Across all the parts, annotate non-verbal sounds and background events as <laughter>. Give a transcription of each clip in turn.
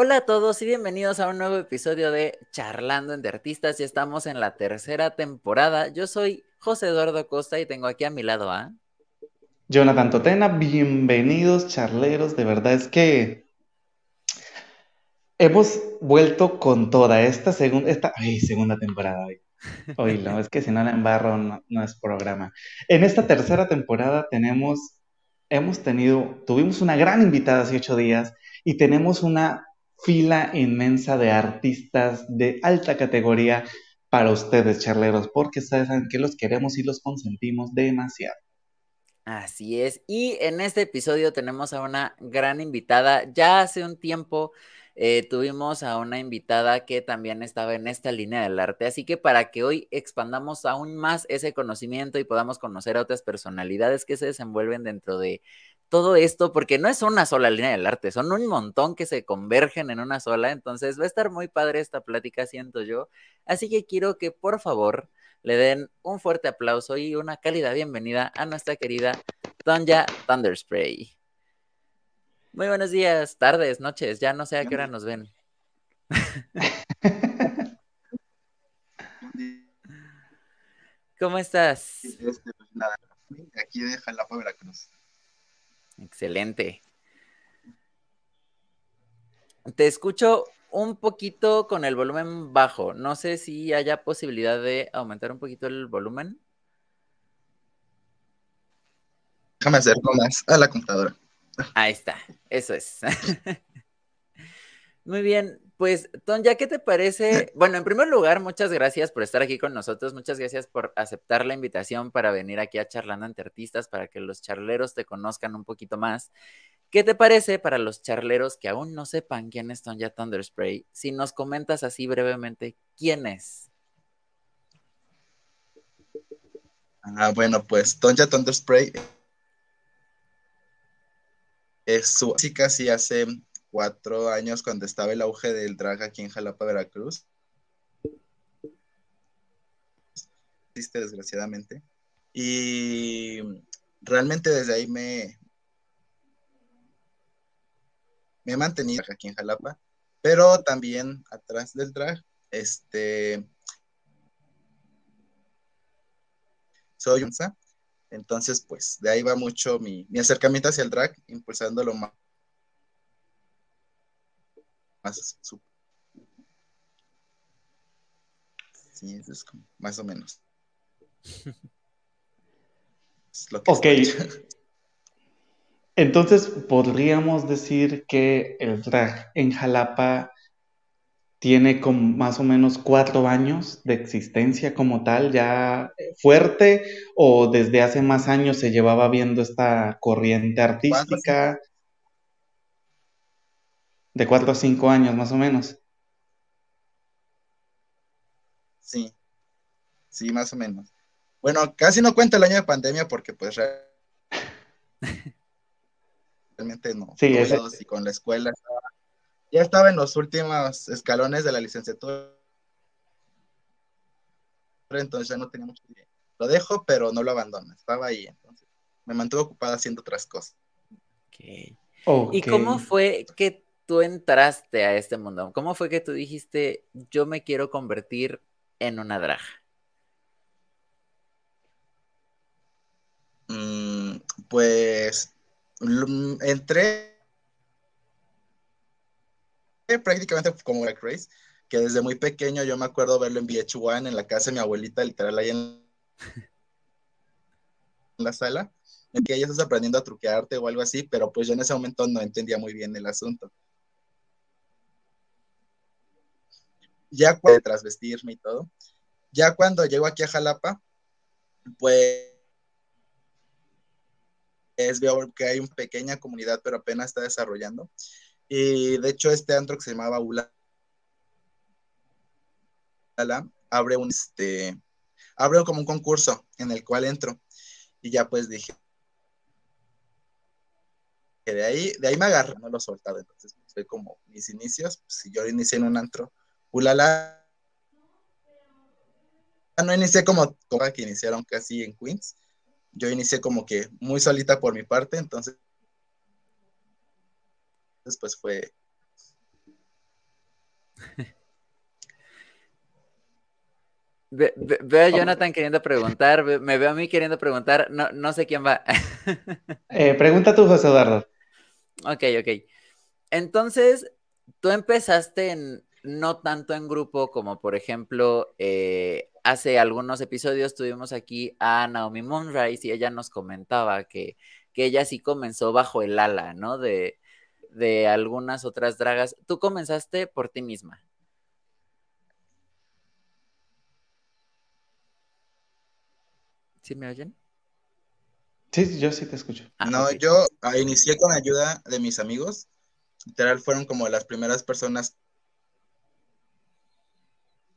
Hola a todos y bienvenidos a un nuevo episodio de Charlando entre Artistas. Ya estamos en la tercera temporada. Yo soy José Eduardo Costa y tengo aquí a mi lado a Jonathan Totena. Bienvenidos, charleros. De verdad es que hemos vuelto con toda esta segunda, esta, segunda temporada. Hoy. no, es que si no la embarro no es programa. En esta tercera temporada tenemos, hemos tenido, tuvimos una gran invitada hace ocho días y tenemos una fila inmensa de artistas de alta categoría para ustedes, charleros, porque saben que los queremos y los consentimos demasiado. Así es, y en este episodio tenemos a una gran invitada. Ya hace un tiempo eh, tuvimos a una invitada que también estaba en esta línea del arte, así que para que hoy expandamos aún más ese conocimiento y podamos conocer a otras personalidades que se desenvuelven dentro de todo esto, porque no es una sola línea del arte, son un montón que se convergen en una sola, entonces va a estar muy padre esta plática, siento yo. Así que quiero que por favor le den un fuerte aplauso y una cálida bienvenida a nuestra querida Tonja Thunderspray. Muy buenos días, tardes, noches, ya no sé a qué hora nos ven. <laughs> ¿Cómo estás? Este, pues, aquí deja la Cruz. Excelente. Te escucho un poquito con el volumen bajo. No sé si haya posibilidad de aumentar un poquito el volumen. Déjame acerco más a la computadora. Ahí está, eso es. <laughs> Muy bien, pues, Ton, ¿ya qué te parece? Bueno, en primer lugar, muchas gracias por estar aquí con nosotros, muchas gracias por aceptar la invitación para venir aquí a Charlando ante Artistas, para que los charleros te conozcan un poquito más. ¿Qué te parece para los charleros que aún no sepan quién es Tonja Thunderspray? Si nos comentas así brevemente, ¿quién es? Ah, bueno, pues Tonja Thunderspray es sí hace cuatro años cuando estaba el auge del drag aquí en Jalapa, Veracruz. Existe desgraciadamente. Y realmente desde ahí me, me he mantenido aquí en Jalapa, pero también atrás del drag, este, soy un entonces pues de ahí va mucho mi, mi acercamiento hacia el drag, impulsándolo más más Sí, eso es como, más o menos. <laughs> ok. Entonces, podríamos decir que el drag en Jalapa tiene como más o menos cuatro años de existencia como tal, ya fuerte, o desde hace más años se llevaba viendo esta corriente artística. De cuatro a cinco años, más o menos. Sí, sí, más o menos. Bueno, casi no cuenta el año de pandemia porque pues <laughs> realmente no. Sí, no, y con la escuela ya estaba en los últimos escalones de la licenciatura. Entonces ya no tenía mucho tiempo. Lo dejo, pero no lo abandono. Estaba ahí, entonces me mantuve ocupada haciendo otras cosas. Okay. ¿Y cómo fue que tú entraste a este mundo? ¿Cómo fue que tú dijiste, yo me quiero convertir en una drag? Mm, pues entré prácticamente como Drag Race, que desde muy pequeño yo me acuerdo verlo en VH1 en la casa de mi abuelita, literal ahí en <laughs> la sala, en que ella estás aprendiendo a truquearte o algo así, pero pues yo en ese momento no entendía muy bien el asunto. ya cuando tras vestirme y todo, ya cuando llego aquí a Jalapa, pues veo que hay una pequeña comunidad, pero apenas está desarrollando. Y de hecho, este antro que se llamaba Ula abre un este abre como un concurso en el cual entro. Y ya pues dije que de ahí, de ahí me agarré, no lo he soltado. Entonces fue como mis inicios. Si yo inicié en un antro, Ulala. No inicié como, como que iniciaron casi en Queens. Yo inicié como que muy solita por mi parte, entonces después fue... veo a Jonathan queriendo preguntar, me veo a mí queriendo preguntar, no, no sé quién va. <laughs> Eh, pregunta tú, José Eduardo. Ok, ok. Entonces, tú empezaste en, no tanto en grupo como por ejemplo eh, hace algunos episodios tuvimos aquí a Naomi Moonrise y ella nos comentaba que, que ella sí comenzó bajo el ala, ¿no? De, de algunas otras dragas. Tú comenzaste por ti misma. ¿Sí me oyen? Sí, yo sí te escucho. Ah, no, yo ah, inicié con ayuda de mis amigos. Literal fueron como las primeras personas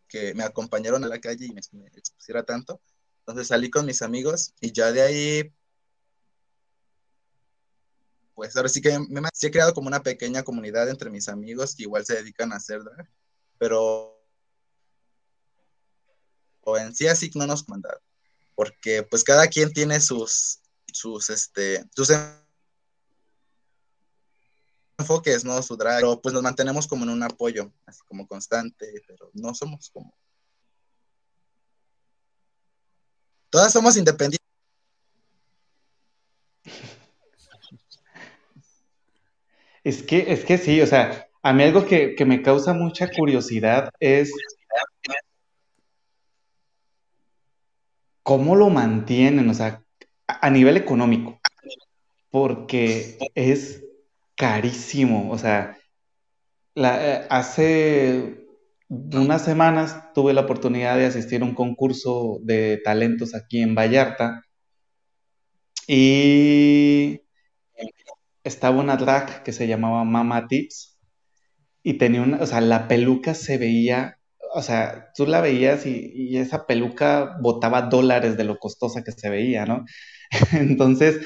que me acompañaron a la calle y me, expusiera tanto. Entonces salí con mis amigos y ya de ahí, pues ahora sí que me, he creado como una pequeña comunidad entre mis amigos que igual se dedican a hacer drag, pero o en sí así no nos mandaron, porque pues cada quien tiene sus, sus, este, sus enfoques, ¿no? Su drag, pero pues nos mantenemos como en un apoyo, así como constante, pero no somos como... Todas somos independientes. Es que, es que sí, o sea, a mí algo que, que me causa mucha curiosidad es cómo lo mantienen, o sea, a nivel económico, porque es carísimo. O sea, hace unas semanas tuve la oportunidad de asistir a un concurso de talentos aquí en Vallarta y estaba una drag que se llamaba Mama Tips y tenía una, o sea, la peluca se veía, o sea, tú la veías y, esa peluca botaba dólares de lo costosa que se veía, ¿no? <laughs> Entonces,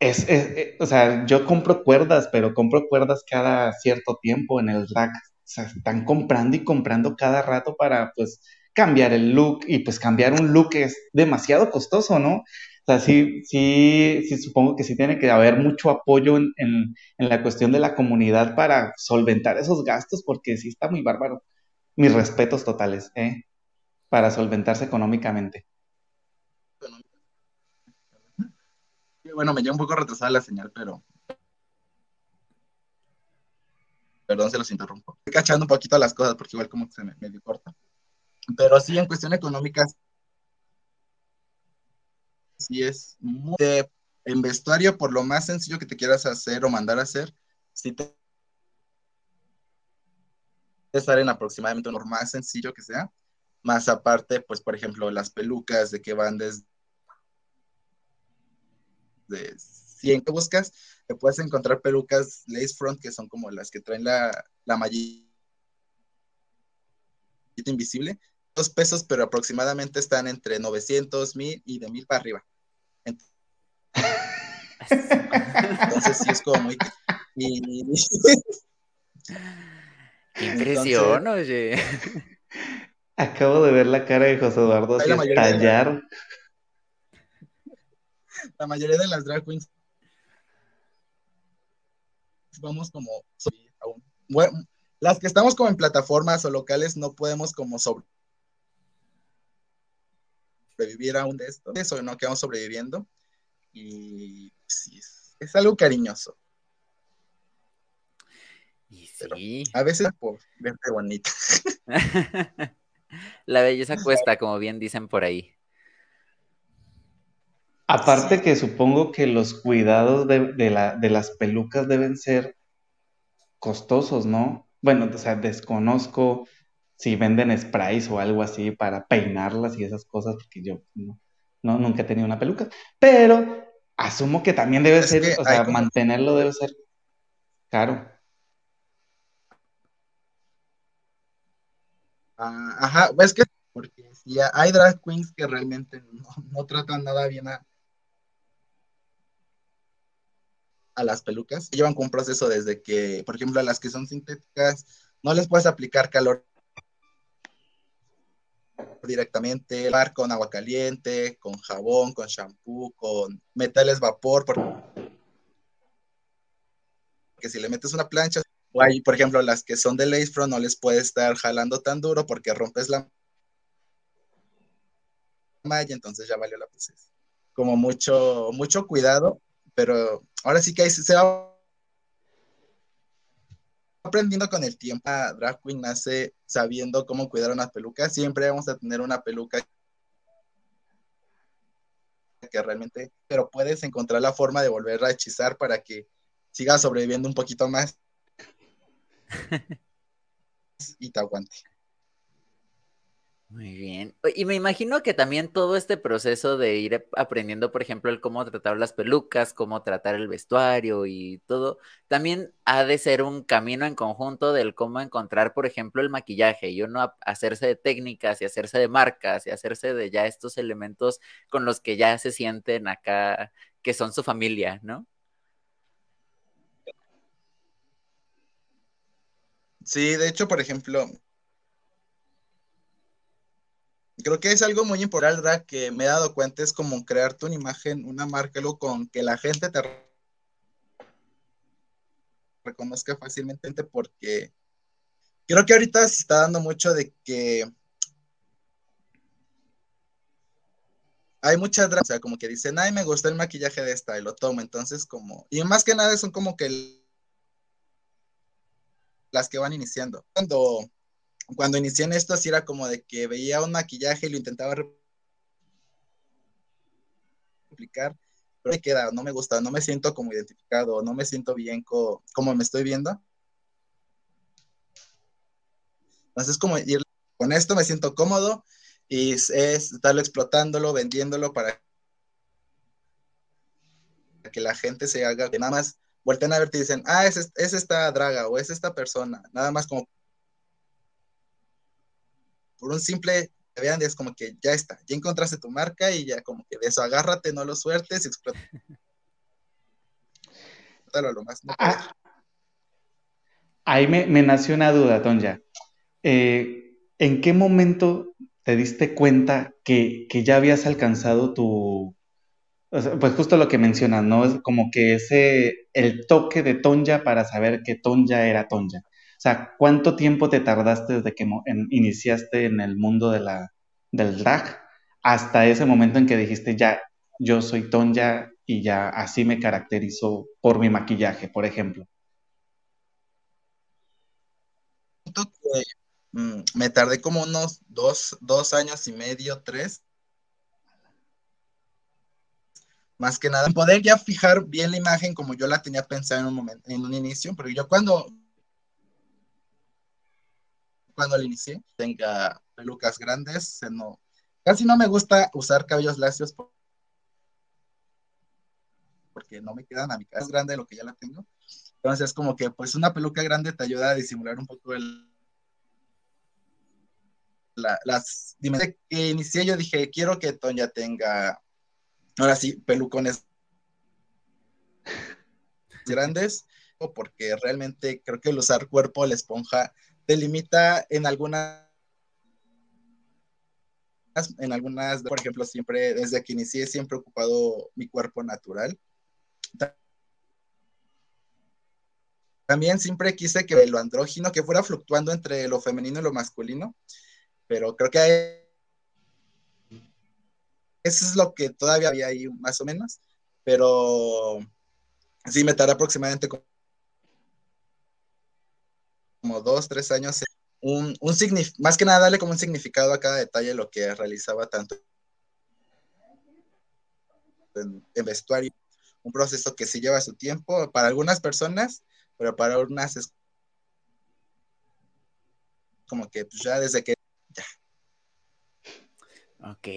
es, eh, o sea, yo compro cuerdas, pero compro cuerdas cada cierto tiempo en el rack. O sea, están comprando y comprando cada rato para, pues, cambiar el look y, pues, cambiar un look es demasiado costoso, ¿no? O sea, sí, sí, sí, supongo que sí tiene que haber mucho apoyo en, en, la cuestión de la comunidad para solventar esos gastos, porque sí está muy bárbaro. Mis respetos totales, ¿eh? Para solventarse económicamente. bueno, me lleva un poco retrasada la señal, pero. Perdón, se los interrumpo. Estoy cachando un poquito las cosas porque igual como que se me medio corta. Pero sí, en cuestión económica, sí es muy... en vestuario, por lo más sencillo que te quieras hacer o mandar a hacer, sí te estar en aproximadamente lo más sencillo que sea. Más aparte, pues, por ejemplo, las pelucas de que van desde de 100 que buscas, te puedes encontrar pelucas lace front que son como las que traen la, la mallita invisible. Dos pesos, pero aproximadamente están entre 900, 1000 y de 1000 para arriba. Entonces sí es como muy... impresión, oye. Acabo de ver la cara de José Eduardo estallar la mayoría de las drag queens vamos como las que estamos como en plataformas o locales no podemos como sobrevivir aún de esto, eso no quedamos sobreviviendo y sí, es, algo cariñoso. Y sí. a veces por verte bonita. <laughs> La belleza cuesta, como bien dicen por ahí. Aparte que supongo que los cuidados de, la, de las pelucas deben ser costosos, ¿no? Bueno, o sea, desconozco si venden sprays o algo así para peinarlas y esas cosas, porque yo no, nunca he tenido una peluca, pero asumo que también debe ser, o sea, mantenerlo debe ser caro. Ah, ajá, es que porque si hay drag queens que realmente no, no tratan nada bien a, a las pelucas. Llevan con un proceso desde que, por ejemplo, a las que son sintéticas, no les puedes aplicar calor directamente, bar con agua caliente, con jabón, con shampoo, con metales vapor, porque si le metes una plancha, o hay, por ejemplo, las que son de lace front no les puede estar jalando tan duro porque rompes la malla, entonces ya valió la pena. Como mucho, mucho cuidado, pero ahora sí que se va aprendiendo con el tiempo. Drag Queen nace sabiendo cómo cuidar una peluca. Siempre vamos a tener una peluca que realmente, pero puedes encontrar la forma de volver a hechizar para que siga sobreviviendo un poquito más <laughs> y te aguante. Muy bien. Y me imagino que también todo este proceso de ir aprendiendo, por ejemplo, el cómo tratar las pelucas, cómo tratar el vestuario y todo, también ha de ser un camino en conjunto del cómo encontrar, por ejemplo, el maquillaje y uno hacerse de técnicas y hacerse de marcas y hacerse de ya estos elementos con los que ya se sienten acá, que son su familia, ¿no? Sí, de hecho, por ejemplo, creo que es algo muy importante que me he dado cuenta, es como crearte una imagen, una marca, algo con que la gente te reconozca fácilmente porque creo que ahorita se está dando mucho de que hay muchas o sea, como que dicen, ay, me gusta el maquillaje de esta y lo tomo, entonces como, y más que nada son como que las que van iniciando. Cuando cuando inicié en esto, sí era como de que veía un maquillaje y lo intentaba replicar, pero me queda, no me gusta, no me siento como identificado, no me siento bien como me estoy viendo. Entonces, como con esto me siento cómodo y es, estarlo explotándolo, vendiéndolo para que la gente se haga, que nada más vuelten a verte y dicen, ah, es, es esta draga o es esta persona, nada más como por un simple, vean, es como que ya está, ya encontraste tu marca y ya como que de eso agárrate, no lo sueltes y explota. lo más. Ah, ahí me, nació una duda, Tonja. Eh, ¿En qué momento te diste cuenta que, ya habías alcanzado tu, pues justo lo que mencionas, ¿no? Es como que ese, el toque de Tonja para saber que Tonja era Tonja. O sea, ¿cuánto tiempo te tardaste desde que iniciaste en el mundo de la, del drag hasta ese momento en que dijiste, ya, yo soy Tonya y ya así me caracterizo por mi maquillaje, por ejemplo? Mm, me tardé como unos dos, dos años y medio, tres. Más que nada, poder ya fijar bien la imagen como yo la tenía pensada en un momento, en un inicio, porque yo cuando cuando le inicié, tenga pelucas grandes, no, casi no me gusta usar cabellos lacios porque no me quedan a mi es grande de lo que ya la tengo. Entonces, como que pues una peluca grande te ayuda a disimular un poco el, las dimensiones que inicié, yo dije, quiero que Tonya tenga, ahora sí, pelucones <laughs> grandes, porque realmente creo que el usar cuerpo, la esponja, te limita en algunas, en algunas, por ejemplo, siempre, desde que inicié, siempre he ocupado mi cuerpo natural. También siempre quise que lo andrógino, que fuera fluctuando entre lo femenino y lo masculino, pero creo que eso es lo que todavía había ahí más o menos, pero sí me tardé aproximadamente dos, tres años, un, un más que nada darle como un significado a cada detalle lo que realizaba tanto en, vestuario, un proceso que sí lleva su tiempo para algunas personas, pero para unas es como que pues, ya desde que ya. Ok,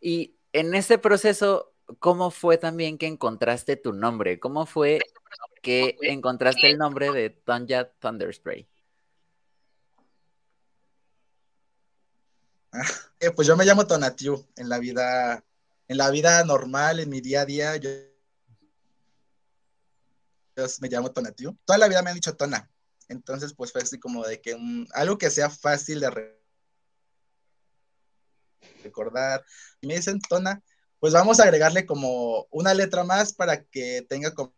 y en ese proceso, ¿cómo fue también que encontraste tu nombre? ¿Cómo fue que encontraste el nombre de Tanya Thunderspray? Eh, pues yo me llamo Tonatiu en la vida, en la vida normal, en mi día a día, yo, me llamo Tonatiu. Toda la vida me han dicho Tona. Entonces, pues fue así como de que algo que sea fácil de recordar. Y me dicen Tona, pues vamos a agregarle como una letra más para que tenga como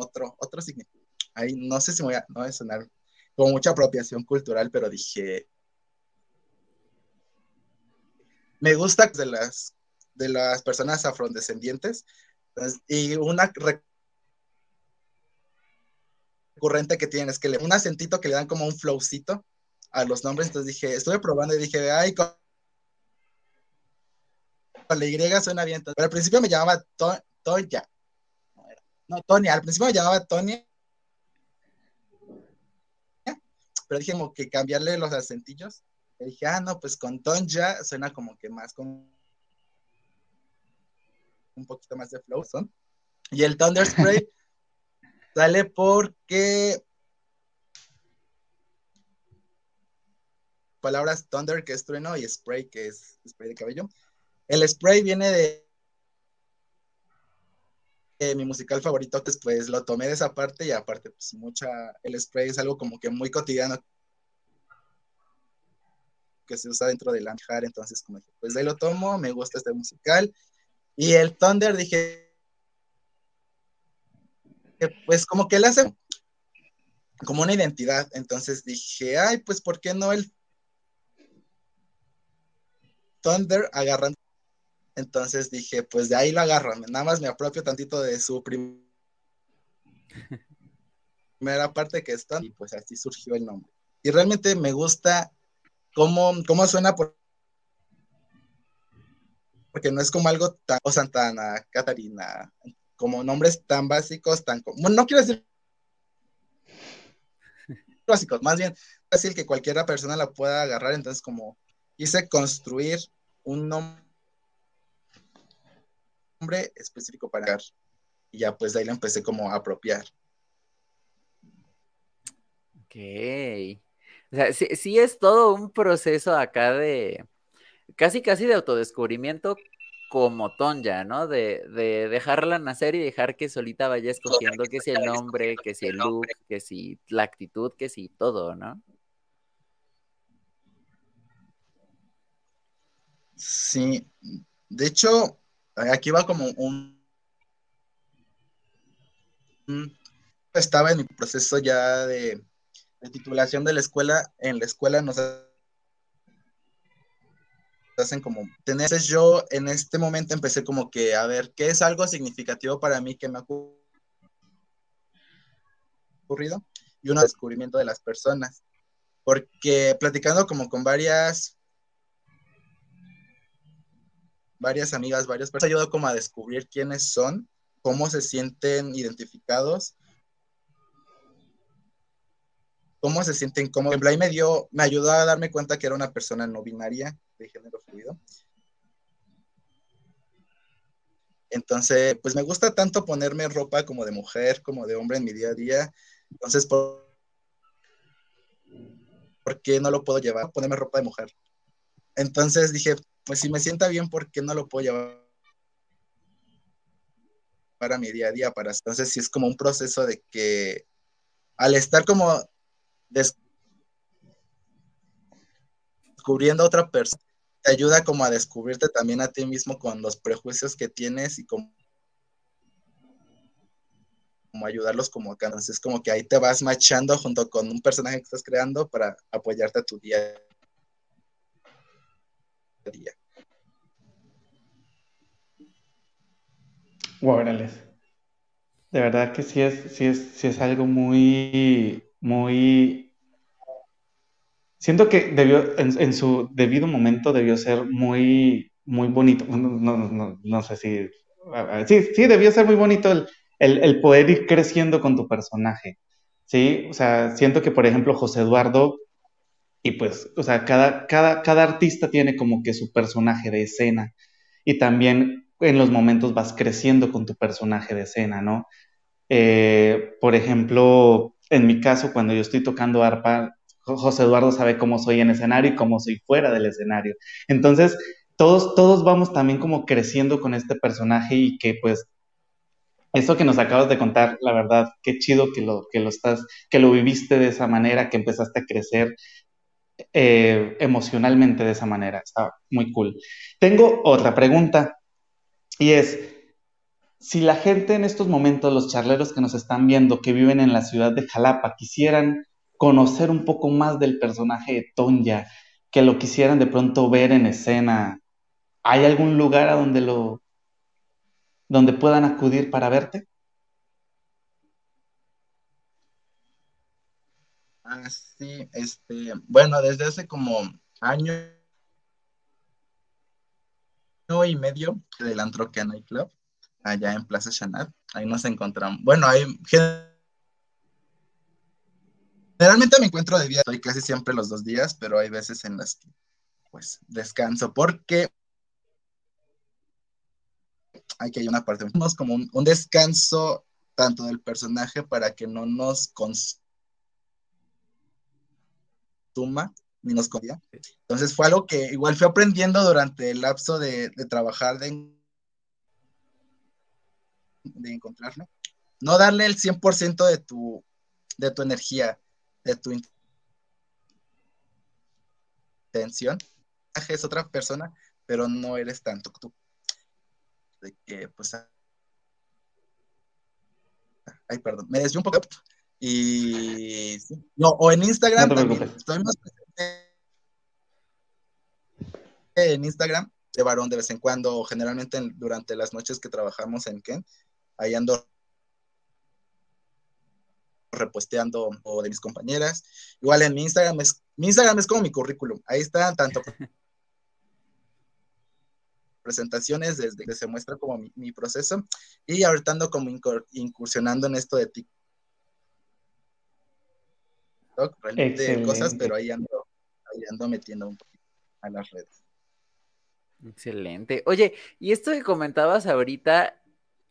otro, otro significado. Ahí no sé si me voy a, no voy a sonar como mucha apropiación cultural, pero dije, me gusta de las, de las personas afrodescendientes y una recurrente que tienen es que un acentito que le dan como un flowcito a los nombres, entonces dije, estuve probando y dije, ay, con, la Y suena bien, pero al principio me llamaba Toya, no, Tony, al principio me llamaba Tony, pero dije como que cambiarle los acentillos, y dije, ah, no, pues con Tonja suena como que más con un poquito más de flow, son. Y el Thunder Spray <laughs> sale porque palabras Thunder, que es trueno, y Spray, que es spray de cabello. El spray viene de mi musical favorito, pues lo tomé de esa parte y aparte, pues mucha, el spray es algo como que muy cotidiano que se usa dentro del Anjar, entonces como dije, pues de ahí lo tomo, me gusta este musical. Y el Thunder dije, pues como que él hace como una identidad, entonces dije, ay, pues ¿por qué no el Thunder agarrando entonces dije, pues de ahí lo agarro, nada más me apropio tantito de su primera parte que está y pues así surgió el nombre. Y realmente me gusta cómo, cómo suena porque no es como algo tan o Santana, Catarina, como nombres tan básicos, tan bueno, no quiero decir <laughs> básicos, más bien fácil que cualquiera persona la pueda agarrar, entonces como hice construir un nombre específico para y ya pues de ahí lo empecé como a apropiar. Ok. O sea, sí, es todo un proceso acá de casi casi de autodescubrimiento como Tonja, ¿no? De, de, dejarla nacer y dejar que solita vaya escogiendo que si el nombre, que si el look, que si la actitud, que si todo, ¿no? Sí, de hecho, aquí va como un, estaba en mi proceso ya de, titulación de la escuela. En la escuela nos hacen como entonces yo en este momento empecé como que a ver qué es algo significativo para mí que me ha ocurrido y un descubrimiento de las personas porque platicando como con varias varias amigas, varias personas, ayudó como a descubrir quiénes son, cómo se sienten identificados, cómo se sienten como Blay me dio, me ayudó a darme cuenta que era una persona no binaria de género fluido. Entonces, pues me gusta tanto ponerme ropa como de mujer, como de hombre en mi día a día. Entonces, ¿por, ¿por qué no lo puedo llevar? Ponerme ropa de mujer. Entonces dije, pues si me sienta bien, ¿por qué no lo puedo llevar para mi día a día? Para... Entonces sí es como un proceso de que al estar como descubriendo a otra persona, te ayuda como a descubrirte también a ti mismo con los prejuicios que tienes y como, ayudarlos como acá. Entonces como que ahí te vas machando junto con un personaje que estás creando para apoyarte a tu día día. De verdad que sí es, sí es, sí es algo muy, muy. Siento que debió, en, su debido momento debió ser muy, muy bonito. No, sé si. Sí, sí, debió ser muy bonito el, el, poder ir creciendo con tu personaje. Sí, o sea, siento que, por ejemplo, José Eduardo y pues, o sea, cada, cada, cada artista tiene como que su personaje de escena y también en los momentos vas creciendo con tu personaje de escena, ¿no? Eh, por ejemplo, en mi caso, cuando yo estoy tocando arpa, José Eduardo sabe cómo soy en escenario y cómo soy fuera del escenario. Entonces, todos, todos vamos también como creciendo con este personaje y que pues eso que nos acabas de contar, la verdad, qué chido que lo, que lo estás, que lo viviste de esa manera, que empezaste a crecer eh, emocionalmente de esa manera. Está muy cool. Tengo otra pregunta y es, si la gente en estos momentos, los charleros que nos están viendo, que viven en la ciudad de Jalapa, quisieran conocer un poco más del personaje de Tonya, que lo quisieran de pronto ver en escena, ¿hay algún lugar a donde lo donde puedan acudir para verte? Ah, sí, este, bueno, desde hace como año y medio del Antroquia Club allá en Plaza Chanat. Ahí nos encontramos. Bueno, ahí generalmente me encuentro de día, estoy casi siempre los dos días, pero hay veces en las que pues descanso porque hay que hay una parte, como un, descanso tanto del personaje para que no nos consuma ni nos comía. Entonces fue algo que igual fui aprendiendo durante el lapso de, de trabajar de de encontrarlo. No darle el 100% de tu, de tu energía, de tu intención. Es otra persona, pero no eres tanto tú. De que, pues. Ay, perdón, me desvió un poco. Y. No, o en Instagram también. Estoy más en Instagram de varón de vez en cuando, generalmente durante las noches que trabajamos en Ken, ahí ando reposteando o de mis compañeras. Igual en mi Instagram es, mi Instagram es como mi currículum. Ahí están tanto <laughs> presentaciones desde que se muestra como mi, proceso y ahorita ando como incursionando en esto de TikTok, realmente cosas, pero ahí ando, ahí ando metiendo un poquito a las redes. Excelente. Oye, y esto que comentabas ahorita,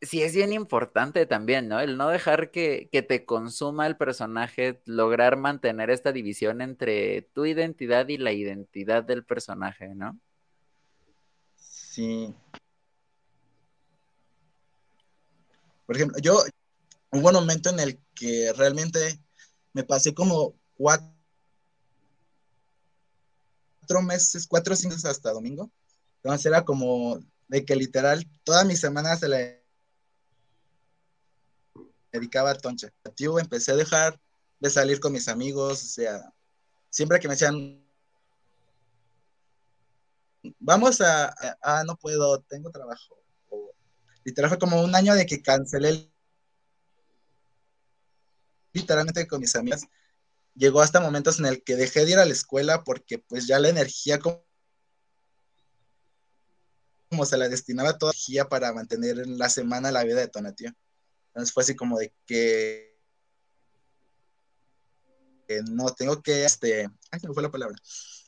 sí es bien importante también, ¿no? El no dejar que, te consuma el personaje, lograr mantener esta división entre tu identidad y la identidad del personaje, ¿no? Sí. Por ejemplo, yo hubo un momento en el que realmente me pasé como cuatro meses, cuatro meses hasta domingo. Entonces era como de que literal toda mi semana se la dedicaba a Toncha. Empecé a dejar de salir con mis amigos, o sea, siempre que me decían, vamos a, ah, no puedo, tengo trabajo. literal fue como un año de que cancelé literalmente con mis amigas. Llegó hasta momentos en el que dejé de ir a la escuela porque pues ya la energía como, se la destinaba toda la energía para mantener en la semana la vida de Tonatio. Entonces fue así como de que, no tengo que, este, ay, me fue la palabra,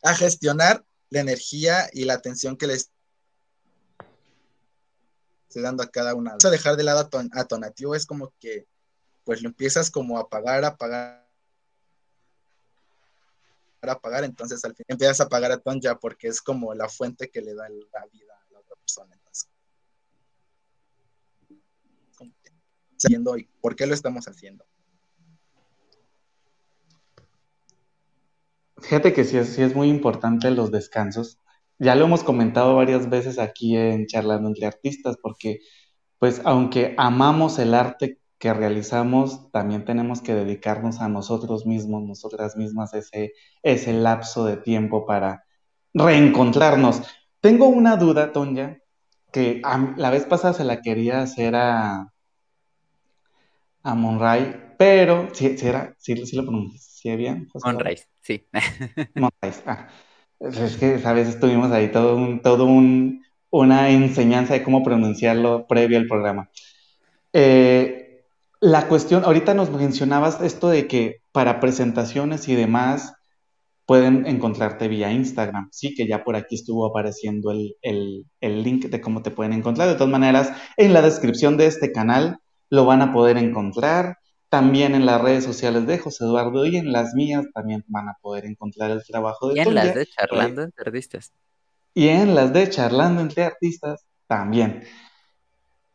a gestionar la energía y la atención que les estoy dando a cada una. O dejar de lado a, Tonatiuh es como que, pues lo empiezas como a apagar, a pagar, a pagar, entonces al fin empiezas a pagar a Tonya porque es como la fuente que le da la vida a la otra persona. haciendo por qué lo estamos haciendo. Fíjate que sí es, es muy importante los descansos. Ya lo hemos comentado varias veces aquí en Charlando entre Artistas, porque pues aunque amamos el arte que realizamos, también tenemos que dedicarnos a nosotros mismos, nosotras mismas, ese, ese lapso de tiempo para reencontrarnos. Tengo una duda, Tonya, que la vez pasada se la quería hacer a, a Monray, pero si sí, era, sí, lo pronuncié bien. Monray, sí. <laughs> Monray, ah. Es que, sabes, estuvimos ahí todo un, todo un, una enseñanza de cómo pronunciarlo previo al programa. Eh, la cuestión, ahorita nos mencionabas esto de que para presentaciones y demás pueden encontrarte vía Instagram. Sí, que ya por aquí estuvo apareciendo el, el, el link de cómo te pueden encontrar. De todas maneras, en la descripción de este canal lo van a poder encontrar. También en las redes sociales de José Eduardo y en las mías también van a poder encontrar el trabajo de Y en las de Charlando entre Artistas. Y en las de Charlando entre Artistas también.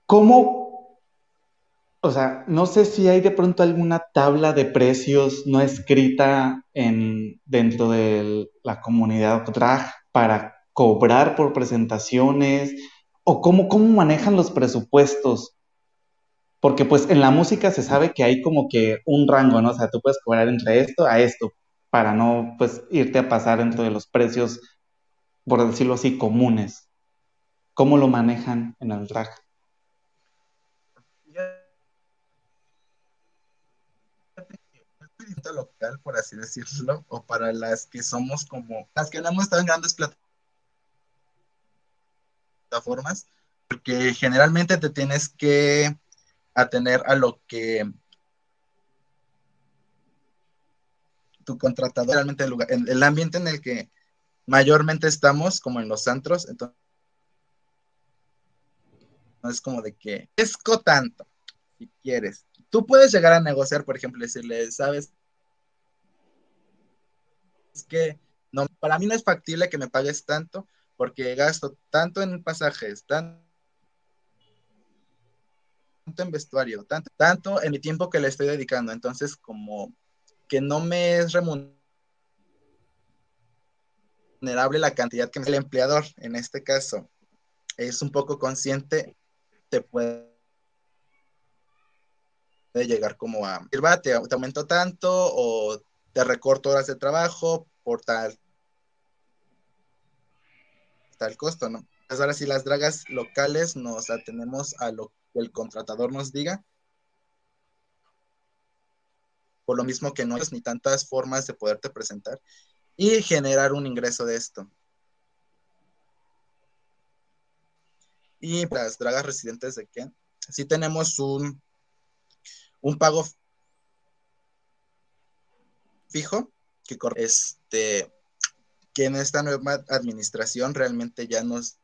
¿Cómo? O sea, no sé si hay de pronto alguna tabla de precios no escrita en, dentro de la comunidad drag para cobrar por presentaciones o cómo, cómo manejan los presupuestos Porque pues en la música se sabe que hay como que un rango, ¿no? O sea, tú puedes cobrar entre esto a esto, para no pues irte a pasar dentro de los precios, por decirlo así, comunes. ¿Cómo lo manejan en el drag? Local, por así decirlo, o para las que somos como, las que no hemos estado en grandes plataformas, porque generalmente te tienes que atener a lo que tu contratador realmente el lugar, en el ambiente en el que mayormente estamos, como en los antros, entonces no es como de que esco tanto, si quieres. Tú puedes llegar a negociar, por ejemplo, decirle, sabes, es que no, para mí no es factible que me pagues tanto porque gasto tanto en pasajes, tanto en vestuario, tanto, tanto en mi tiempo que le estoy dedicando. Entonces, como que no me es remunerable la cantidad que me el empleador, en este caso, es un poco consciente, te puede llegar como a, te, aumento tanto o te recorto horas de trabajo por tal, tal costo, ¿no? Pues ahora sí, las dragas locales nos atenemos a lo que el contratador nos diga. Por lo mismo que no hay ni tantas formas de poderte presentar y generar un ingreso de esto. Y las dragas residentes de Ken, sí tenemos un, un pago fijo que este que en esta nueva administración realmente ya nos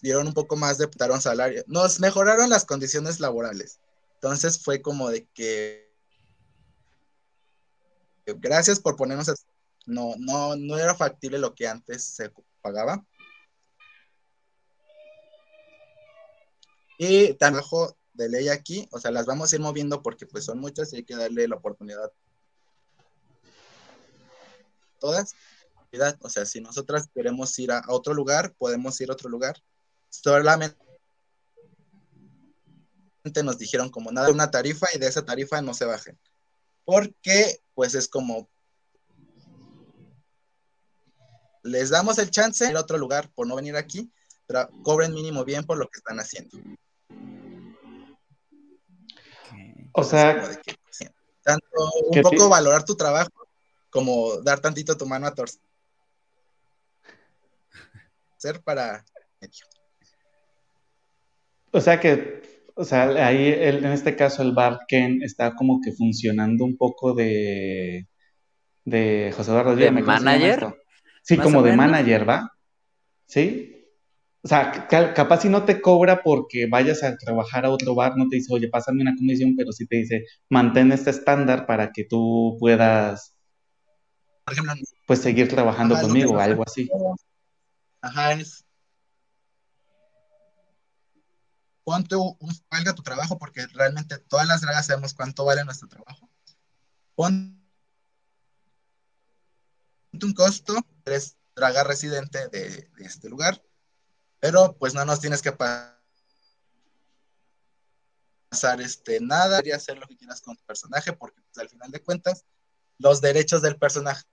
dieron un poco más de un salario, nos mejoraron las condiciones laborales. Entonces fue como de que gracias por ponernos no no no era factible lo que antes se pagaba. Y también de ley aquí, o sea, las vamos a ir moviendo porque pues son muchas y hay que darle la oportunidad todas. O sea, si nosotras queremos ir a, otro lugar, podemos ir a otro lugar. Solamente nos dijeron como nada, una tarifa y de esa tarifa no se bajen. Porque pues es como les damos el chance de ir a otro lugar por no venir aquí, pero cobren mínimo bien por lo que están haciendo. O sea, tanto un poco valorar tu trabajo como dar tantito tu mano a torcer para O sea que, o sea, ahí en este caso el bar Ken está como que funcionando un poco de de José Eduardo ¿De manager? Sí, como de manager, ¿va? ¿Sí? O sea, capaz si no te cobra porque vayas a trabajar a otro bar, no te dice, oye, pásame una comisión, pero sí te dice, mantén este estándar para que tú puedas, por ejemplo, pues seguir trabajando conmigo o algo así. Ajá, es. ¿Cuánto valga tu trabajo? Porque realmente todas las dragas sabemos cuánto vale nuestro trabajo. Ponte un costo, eres draga residente de este lugar pero pues no nos tienes que pasar este, nada, y hacer lo que quieras con tu personaje, porque pues, al final de cuentas, los derechos del personaje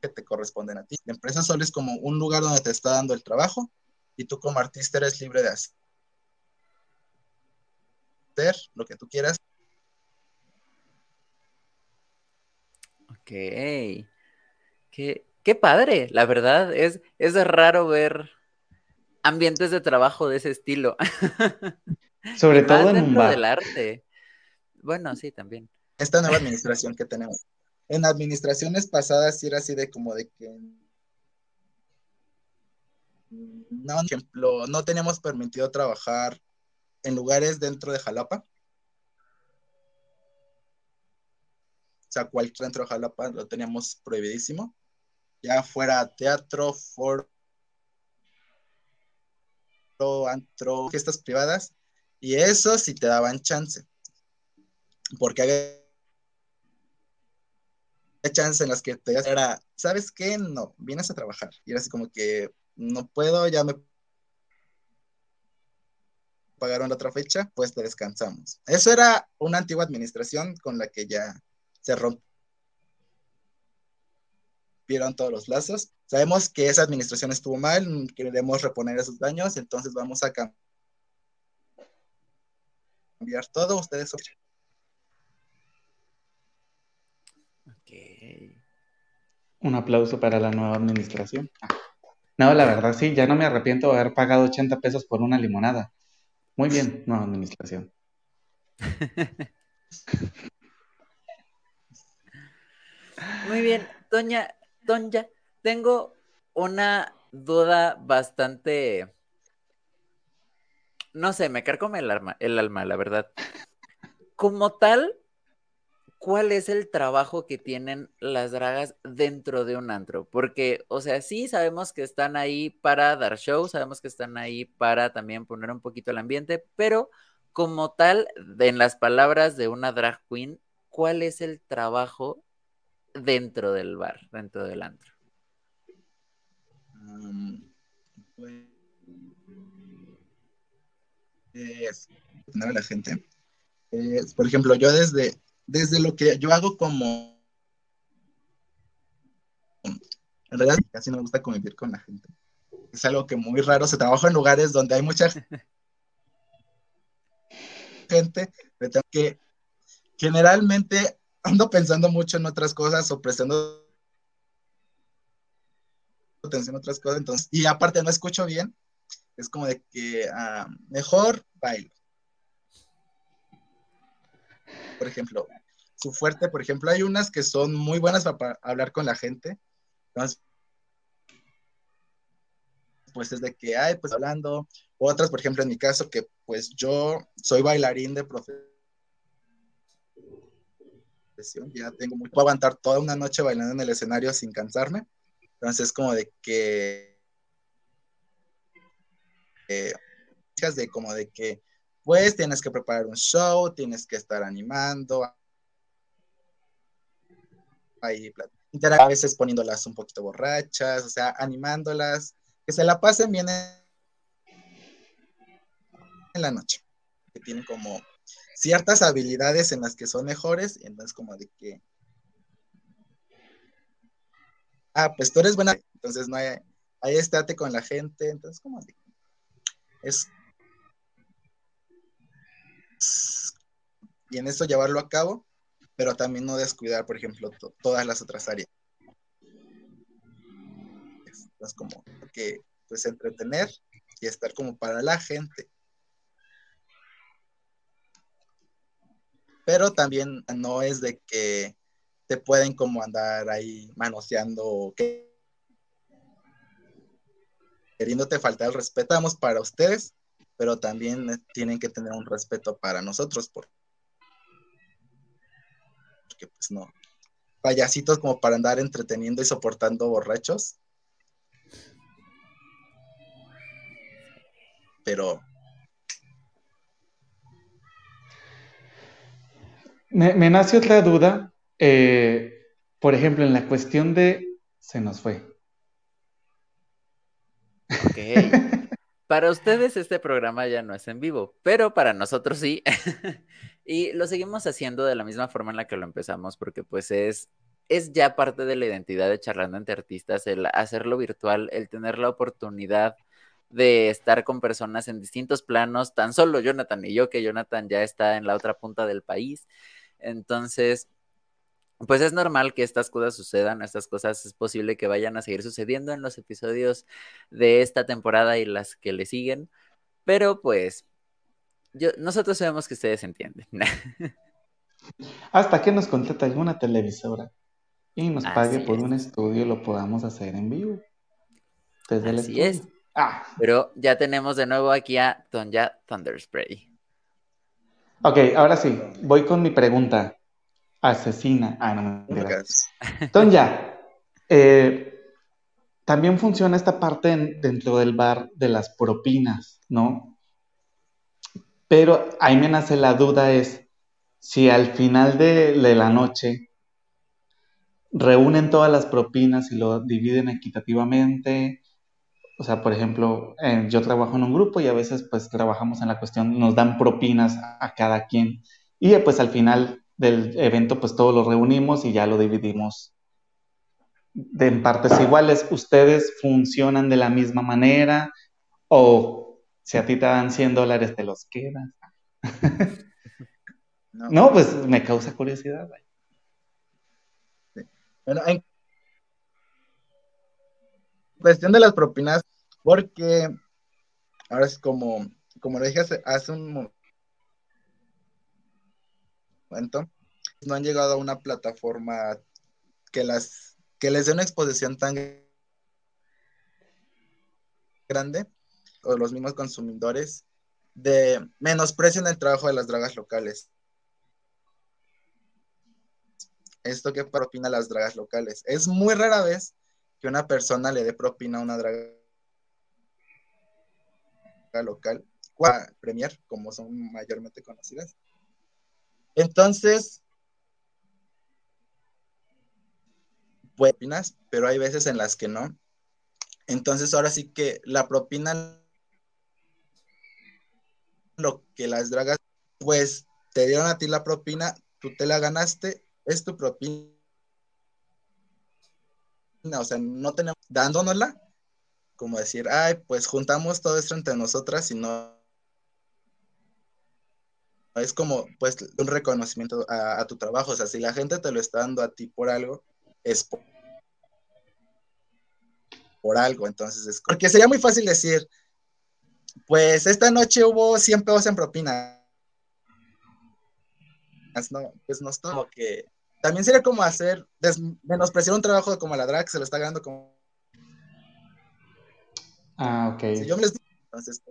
que te corresponden a ti. La empresa solo es como un lugar donde te está dando el trabajo y tú como artista eres libre de hacer lo que tú quieras. Ok. ¿Qué, qué padre, la verdad, es, es raro ver ambientes de trabajo de ese estilo. <laughs> Sobre todo en un bar. del arte. Bueno, sí, también. Esta nueva administración que tenemos. En administraciones pasadas sí era así de como de que no, por ejemplo, no teníamos permitido trabajar en lugares dentro de Jalapa. O sea, cualquier dentro de Jalapa lo teníamos prohibidísimo ya fuera teatro, foro, antro, fiestas privadas, y eso sí te daban chance, porque había chance en las que te era, ¿sabes qué? No, vienes a trabajar, y era así como que no puedo, ya me pagaron la otra fecha, pues te descansamos. Eso era una antigua administración con la que ya se rompieron todos los lazos. Sabemos que esa administración estuvo mal, queremos reponer esos daños, entonces vamos a cambiar todo. Ustedes. Ok. Un aplauso para la nueva administración. No, la verdad sí, ya no me arrepiento de haber pagado 80 pesos por una limonada. Muy bien, nueva administración. <laughs> Muy bien, doña, doña, tengo una duda bastante, no sé, me carcome el alma, el alma, la verdad. Como tal, ¿cuál es el trabajo que tienen las dragas dentro de un antro? Porque, o sea, sí sabemos que están ahí para dar show, sabemos que están ahí para también poner un poquito el ambiente, pero como tal, en las palabras de una drag queen, ¿cuál es el trabajo dentro del bar, dentro del antro? Um, pues, la gente. por ejemplo, yo desde desde lo que yo hago como... En realidad casi no me gusta convivir con la gente. Es algo que muy raro. Se trabaja en lugares donde hay mucha <laughs> gente que generalmente ando pensando mucho en otras cosas o prestando atención a otras cosas. Entonces, y aparte no escucho bien, es como de que ah, mejor bailo por ejemplo, su fuerte, por ejemplo, hay unas que son muy buenas para, hablar con la gente. Entonces, pues es de que hay, pues hablando. Otras, por ejemplo, en mi caso, que pues yo soy bailarín de profesión. Ya tengo mucho. Puedo aguantar toda una noche bailando en el escenario sin cansarme. Entonces, es como de que. Eh, de como de que pues tienes que preparar un show, tienes que estar animando, ahí a veces poniéndolas un poquito borrachas, o sea, animándolas, que se la pasen bien en la noche, que tienen como ciertas habilidades en las que son mejores, y entonces como de que, ah, pues tú eres buena, entonces no hay, ahí estate con la gente, entonces como de, es y en eso llevarlo a cabo, pero también no descuidar, por ejemplo, todas las otras áreas. Es como que, pues, entretener y estar como para la gente. Pero también no es de que te pueden como andar ahí manoseando que queriéndote faltar el respetamos para ustedes, pero también tienen que tener un respeto para nosotros, porque pues no, payasitos como para andar entreteniendo y soportando borrachos. Pero... Me, nace otra duda, eh, por ejemplo, en la cuestión de se nos fue. Ok. <laughs> Para ustedes este programa ya no es en vivo, pero para nosotros sí. <laughs> y lo seguimos haciendo de la misma forma en la que lo empezamos, porque pues es, es ya parte de la identidad de charlando entre artistas, el hacerlo virtual, el tener la oportunidad de estar con personas en distintos planos, tan solo Jonathan y yo, que Jonathan ya está en la otra punta del país. Entonces, pues es normal que estas cosas sucedan, estas cosas es posible que vayan a seguir sucediendo en los episodios de esta temporada y las que le siguen, pero pues yo, nosotros sabemos que ustedes entienden. <laughs> Hasta que nos contrate alguna televisora y nos pague por un estudio, lo podamos hacer en vivo. Desde Así es. Ah. Pero ya tenemos de nuevo aquí a Tonja Thunderspray. Ok, ahora sí, voy con mi pregunta asesina. Ah, no Entonces ya, eh, también funciona esta parte dentro del bar de las propinas, ¿no? Pero ahí me nace la duda es si al final de, de la noche reúnen todas las propinas y lo dividen equitativamente O sea, por ejemplo, eh, yo trabajo en un grupo y a veces pues trabajamos en la cuestión, nos dan propinas a cada quien y pues al final del evento pues todos lo reunimos y ya lo dividimos de en partes iguales. ¿Ustedes funcionan de la misma manera o si a ti te dan 100 dólares te los quedas? <laughs> no. pues me causa curiosidad. Bueno, en cuestión de las propinas, porque ahora es como, como lo dije hace, un momento, no han llegado a una plataforma que las que les dé una exposición tan grande o los mismos consumidores de menosprecian el trabajo de las dragas locales. Esto que propina las dragas locales. Es muy rara vez que una persona le dé propina a una draga local, Premier, como son mayormente conocidas. Entonces, pues, propinas, pero hay veces en las que no. Entonces, ahora sí que la propina, lo que las dragas, pues te dieron a ti la propina, tú te la ganaste, es tu propina o sea, no tenemos, dándonosla, como decir, ay, pues juntamos todo esto entre nosotras y no es como pues un reconocimiento a, tu trabajo, o sea, si la gente te lo está dando a ti por algo, es por, por algo, entonces es porque sería muy fácil decir, pues esta noche hubo 100 pesos en propina. No, pues no es como que también sería como hacer, menospreciar un trabajo como la drag, se lo está ganando como... Ah, ok. Si yo me les digo, entonces,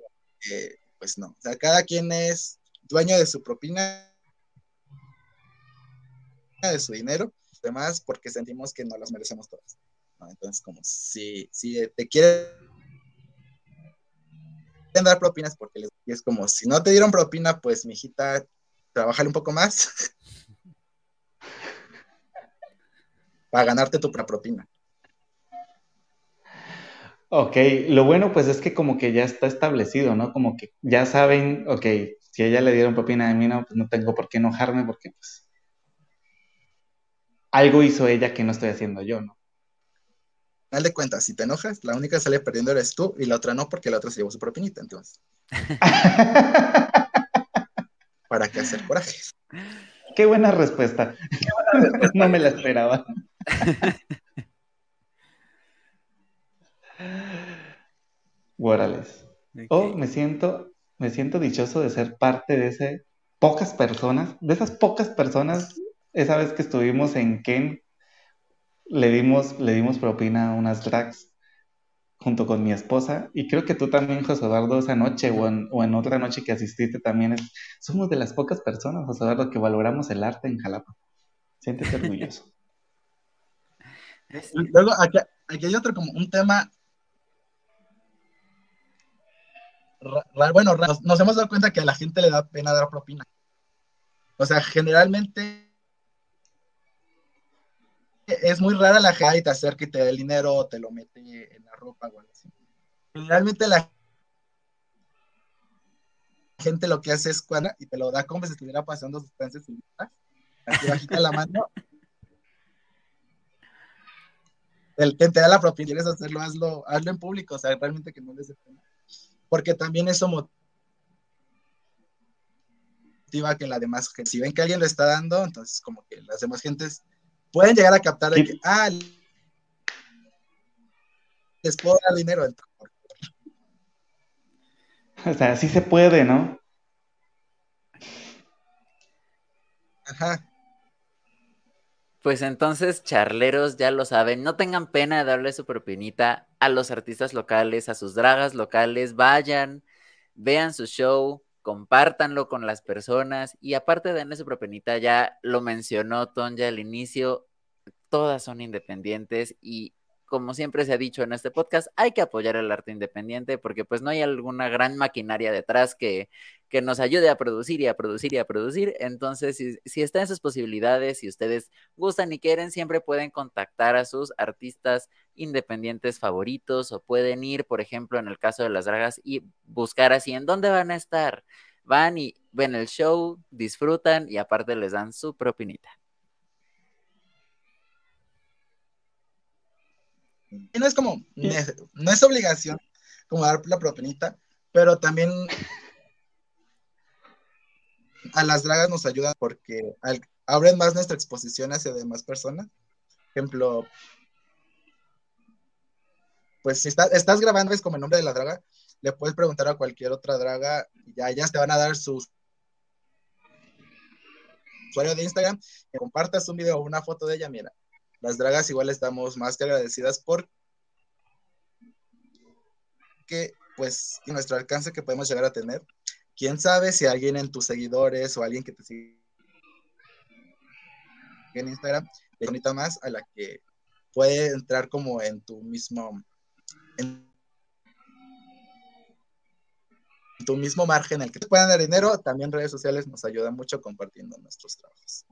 pues no. O sea, cada quien es dueño de su propina, de su dinero, demás, porque sentimos que no las merecemos todas. Entonces, como si, si te quieren dar propinas, porque les, es como si no te dieron propina, pues, mi hijita, trabajale un poco más. <laughs> para ganarte tu propina. Ok, lo bueno pues es que como que ya está establecido, ¿no? Como que ya saben, ok, si ella le dieron propina de mí, no, pues no tengo por qué enojarme porque pues algo hizo ella que no estoy haciendo yo, ¿no? Al de cuentas, si te enojas, la única que sale perdiendo eres tú y la otra no porque la otra se llevó su propinita, entonces. <laughs> ¿Para qué hacer corajes? Qué buena respuesta. <laughs> no me la esperaba. <laughs> Guarales. Oh, me siento, me siento dichoso de ser parte de ese pocas personas, de esas pocas personas, esa vez que estuvimos en Ken, le dimos, le dimos propina a unas drags junto con mi esposa, y creo que tú también, José Eduardo, esa noche o en, o en otra noche que asististe también, somos de las pocas personas, José Eduardo, que valoramos el arte en Jalapa. Siéntete orgulloso. Luego, aquí, hay otro como un tema. Bueno, nos, hemos dado cuenta que a la gente le da pena dar propina. O sea, generalmente es muy rara la gente te acerca y te da el dinero o te lo mete en la ropa o algo así. Generalmente la gente lo que hace es cuando y te lo da como si estuviera pasando sustancias ilícitas. Aquí bajita la mano el que te da la propiedad, quieres hacerlo, hazlo, hazlo en público, o sea, realmente que no les dé pena. Porque también eso motiva que la demás gente, si ven que alguien lo está dando, entonces como que las demás gentes pueden llegar a captar de que, ah, les puedo dar dinero. O sea, sí se puede, ¿no? Ajá. Pues entonces, charleros, ya lo saben, no tengan pena de darle su propinita a los artistas locales, a sus dragas locales, vayan, vean su show, compártanlo con las personas y aparte de darle su propinita, ya lo mencionó Tonja al inicio, todas son independientes y como siempre se ha dicho en este podcast, hay que apoyar el arte independiente porque pues no hay alguna gran maquinaria detrás que, que nos ayude a producir y a producir y a producir. Entonces, si, si está en sus posibilidades, si ustedes gustan y quieren, siempre pueden contactar a sus artistas independientes favoritos o pueden ir, por ejemplo, en el caso de las dragas y buscar así en dónde van a estar. Van y ven el show, disfrutan y aparte les dan su propinita. Y no es como, no es obligación como dar la propinita, pero también a las dragas nos ayuda porque abren más nuestra exposición hacia demás personas. ejemplo, pues si estás grabando es como el nombre de la draga, le puedes preguntar a cualquier otra draga y ya ellas te van a dar su usuario de Instagram, que compartas un video o una foto de ella, mira, las dragas igual estamos más que agradecidas por que pues y nuestro alcance que podemos llegar a tener. Quién sabe si alguien en tus seguidores o alguien que te sigue en Instagram le bonita más a la que puede entrar como en tu mismo en tu mismo margen en el que te puedan dar dinero, también redes sociales nos ayudan mucho compartiendo nuestros trabajos.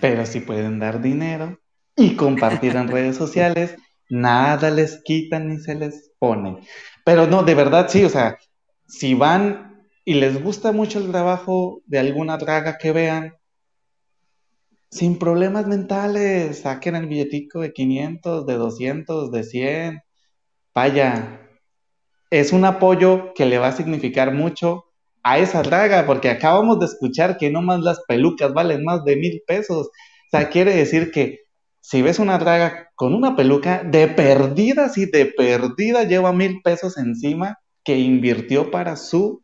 Pero si pueden dar dinero y compartir en redes sociales, nada les quitan ni se les pone. Pero no, de verdad sí, o sea, si van y les gusta mucho el trabajo de alguna draga que vean, sin problemas mentales, saquen el billetico de 500, de 200, de 100. Vaya, es un apoyo que le va a significar mucho a esa draga, porque acabamos de escuchar que no más las pelucas valen más de mil pesos. O sea, quiere decir que si ves una draga con una peluca, de perdida, sí, de perdida lleva mil pesos encima que invirtió para su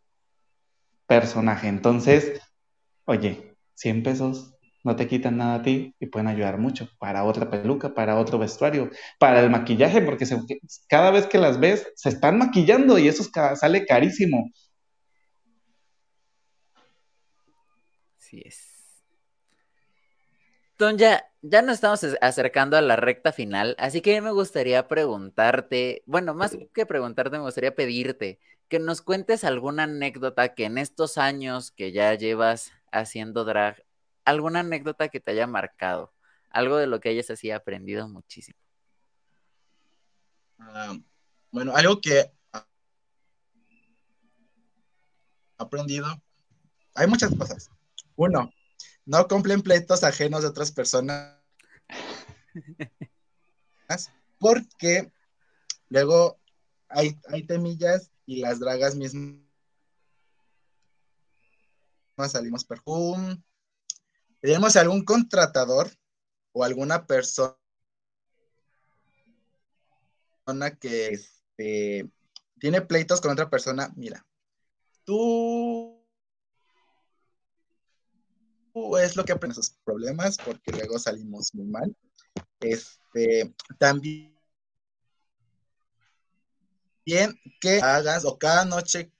personaje. Entonces, oye, 100 pesos no te quitan nada a ti y pueden ayudar mucho para otra peluca, para otro vestuario, para el maquillaje, porque cada vez que las ves se están maquillando y eso sale carísimo. Así es. Don, ya, ya nos estamos acercando a la recta final, así que me gustaría preguntarte, bueno, más que preguntarte, me gustaría pedirte que nos cuentes alguna anécdota que en estos años que ya llevas haciendo drag, alguna anécdota que te haya marcado, algo de lo que hayas así aprendido muchísimo. Ah, bueno, algo que aprendido, hay muchas cosas. Uno, no cumplen pleitos ajenos de otras personas. Porque luego hay, temillas y las dragas mismas salimos perjum. Tenemos algún contratador o alguna persona que este, tiene pleitos con otra persona, mira, tú es lo que aprende esos problemas porque luego salimos muy mal. Este, también bien que hagas o cada noche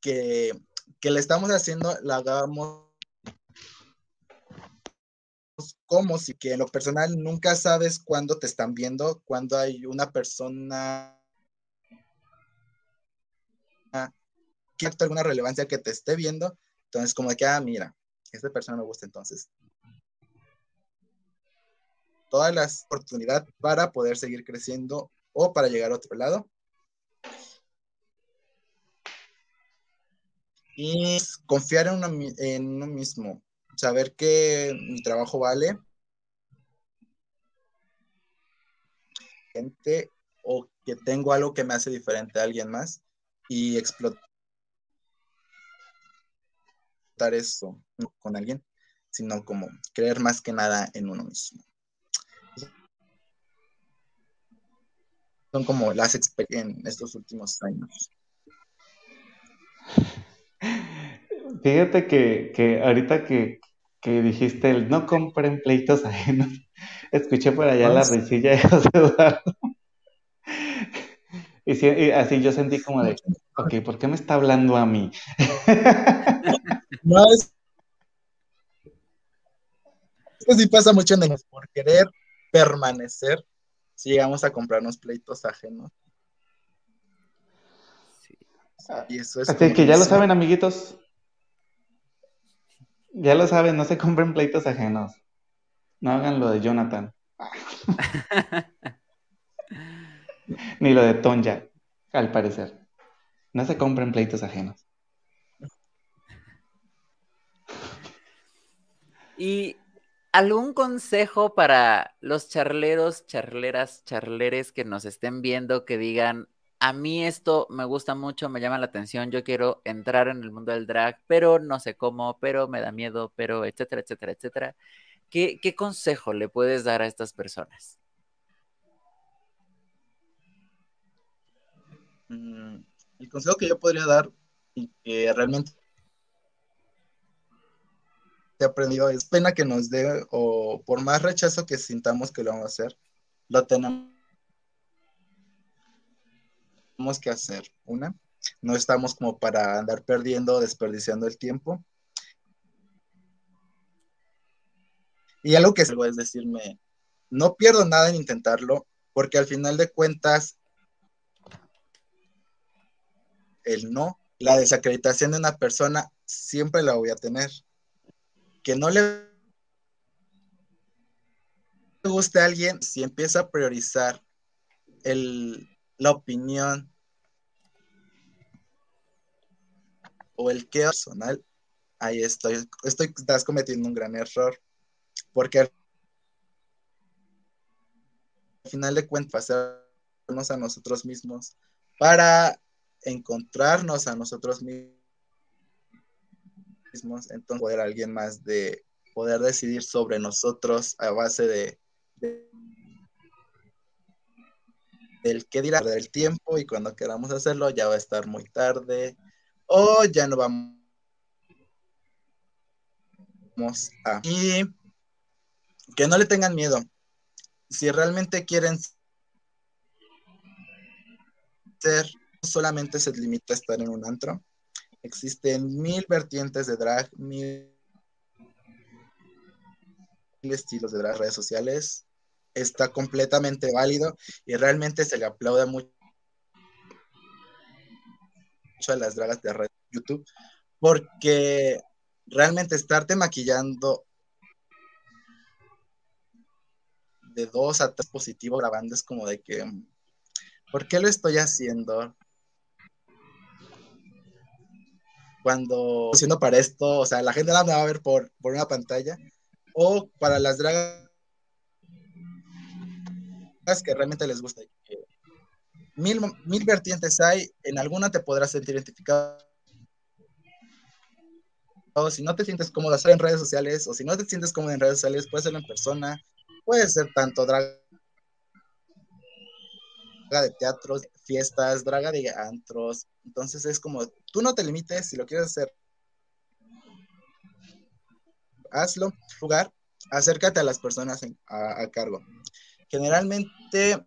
que, que le estamos haciendo la hagamos como si que en lo personal nunca sabes cuándo te están viendo, cuando hay una persona que alguna relevancia que te esté viendo. Entonces, como que, ah, mira, esta persona me gusta entonces. Todas las oportunidades para poder seguir creciendo o para llegar a otro lado. Y confiar en uno, mismo, saber que mi trabajo vale. Gente, o que tengo algo que me hace diferente a alguien más y explotar eso con alguien, sino como creer más que nada en uno mismo. Son como las experiencias en estos últimos años. <laughs> Fíjate que, ahorita que, dijiste el no compren pleitos ajenos, <laughs> escuché por allá la risilla de José Eduardo. <laughs> Y, así yo sentí como de, ok, ¿por qué me está hablando a mí? No es. Esto sí pasa mucho en el por querer permanecer, si llegamos a comprarnos pleitos ajenos. Y eso es Así que ya lo saben, amiguitos. Ya lo saben, no se compren pleitos ajenos. No hagan lo de Jonathan. <laughs> Ni lo de Tonja, al parecer. No se compren pleitos ajenos. ¿Y algún consejo para los charleros, charleras, charleres que nos estén viendo que digan, a mí esto me gusta mucho, me llama la atención, yo quiero entrar en el mundo del drag, pero no sé cómo, pero me da miedo, pero etcétera, etcétera, etcétera? ¿Qué, qué consejo le puedes dar a estas personas? Mm, el consejo que yo podría dar y que realmente he aprendido es pena que nos dé o por más rechazo que sintamos que lo vamos a hacer, lo tenemos que hacer. Una, no estamos como para andar perdiendo, desperdiciando el tiempo. Y algo que es algo es decirme, no pierdo nada en intentarlo, porque al final de cuentas el no, la desacreditación de una persona siempre la voy a tener. Que no le guste a alguien, si empieza a priorizar el, la opinión o el que personal, ahí estoy, estoy, estás cometiendo un gran error, porque al final de cuentas, hacernos a nosotros mismos para encontrarnos a nosotros mismos, entonces poder alguien más de poder decidir sobre nosotros a base de, de del qué dirá del tiempo y cuando queramos hacerlo ya va a estar muy tarde o ya no vamos a y que no le tengan miedo si realmente quieren ser solamente se limita a estar en un antro. Existen mil vertientes de drag, mil estilos de drag redes sociales. Está completamente válido y realmente se le aplaude mucho a las dragas de red YouTube porque realmente estarte maquillando de dos a tres positivos grabando es como de que ¿por qué lo estoy haciendo? Cuando haciendo para esto, o sea, la gente la va a ver por, por una pantalla, o para las dragas que realmente les gusta. Mil, mil vertientes hay, en alguna te podrás sentir identificado. O si no te sientes cómodo hacer en redes sociales, o si no te sientes cómodo en redes sociales, puede ser en persona, puede ser tanto drag de teatros, fiestas, draga de antros. Entonces es como, tú no te limites, si lo quieres hacer, hazlo. Jugar, acércate a las personas a, cargo. Generalmente,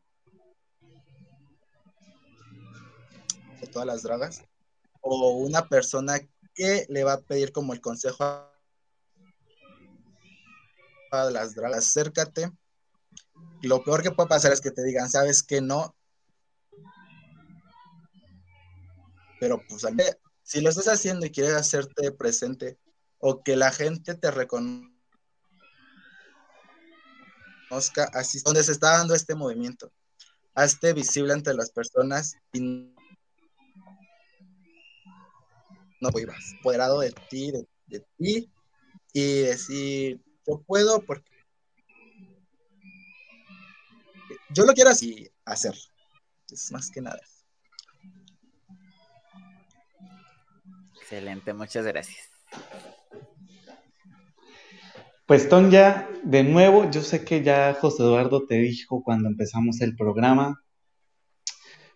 de todas las dragas, o una persona que le va a pedir como el consejo a las dragas, acércate. Lo peor que puede pasar es que te digan, sabes que no, pero pues si lo estás haciendo y quieres hacerte presente o que la gente te reconozca, así es donde se está dando este movimiento. Hazte visible ante las personas y no vivas, apoderado de ti, de, de ti, y decir, yo puedo porque yo lo quiero así hacer. Es más que nada. Excelente, muchas gracias. Pues Tonya, de nuevo, yo sé que ya José Eduardo te dijo cuando empezamos el programa,